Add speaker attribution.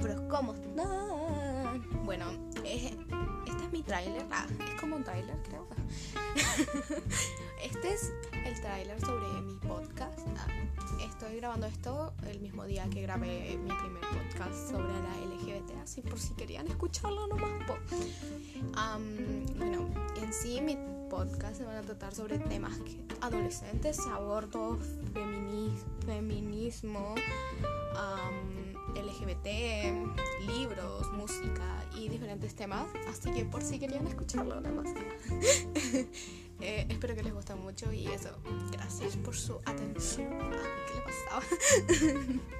Speaker 1: pero ¿cómo están? Bueno, este es mi tráiler. Ah, es como un tráiler, creo. este es el tráiler sobre mi podcast. Ah, estoy grabando esto el mismo día que grabé mi primer podcast sobre la LGBT, así por si querían escucharlo nomás. Um, bueno, en sí mi podcast se van a tratar sobre temas que, adolescentes, aborto, feminis, feminismo. LGBT, libros, música y diferentes temas. Así que por si querían escucharlo, nada más. Eh, espero que les guste mucho y eso. Gracias por su atención. ¿Qué le pasaba?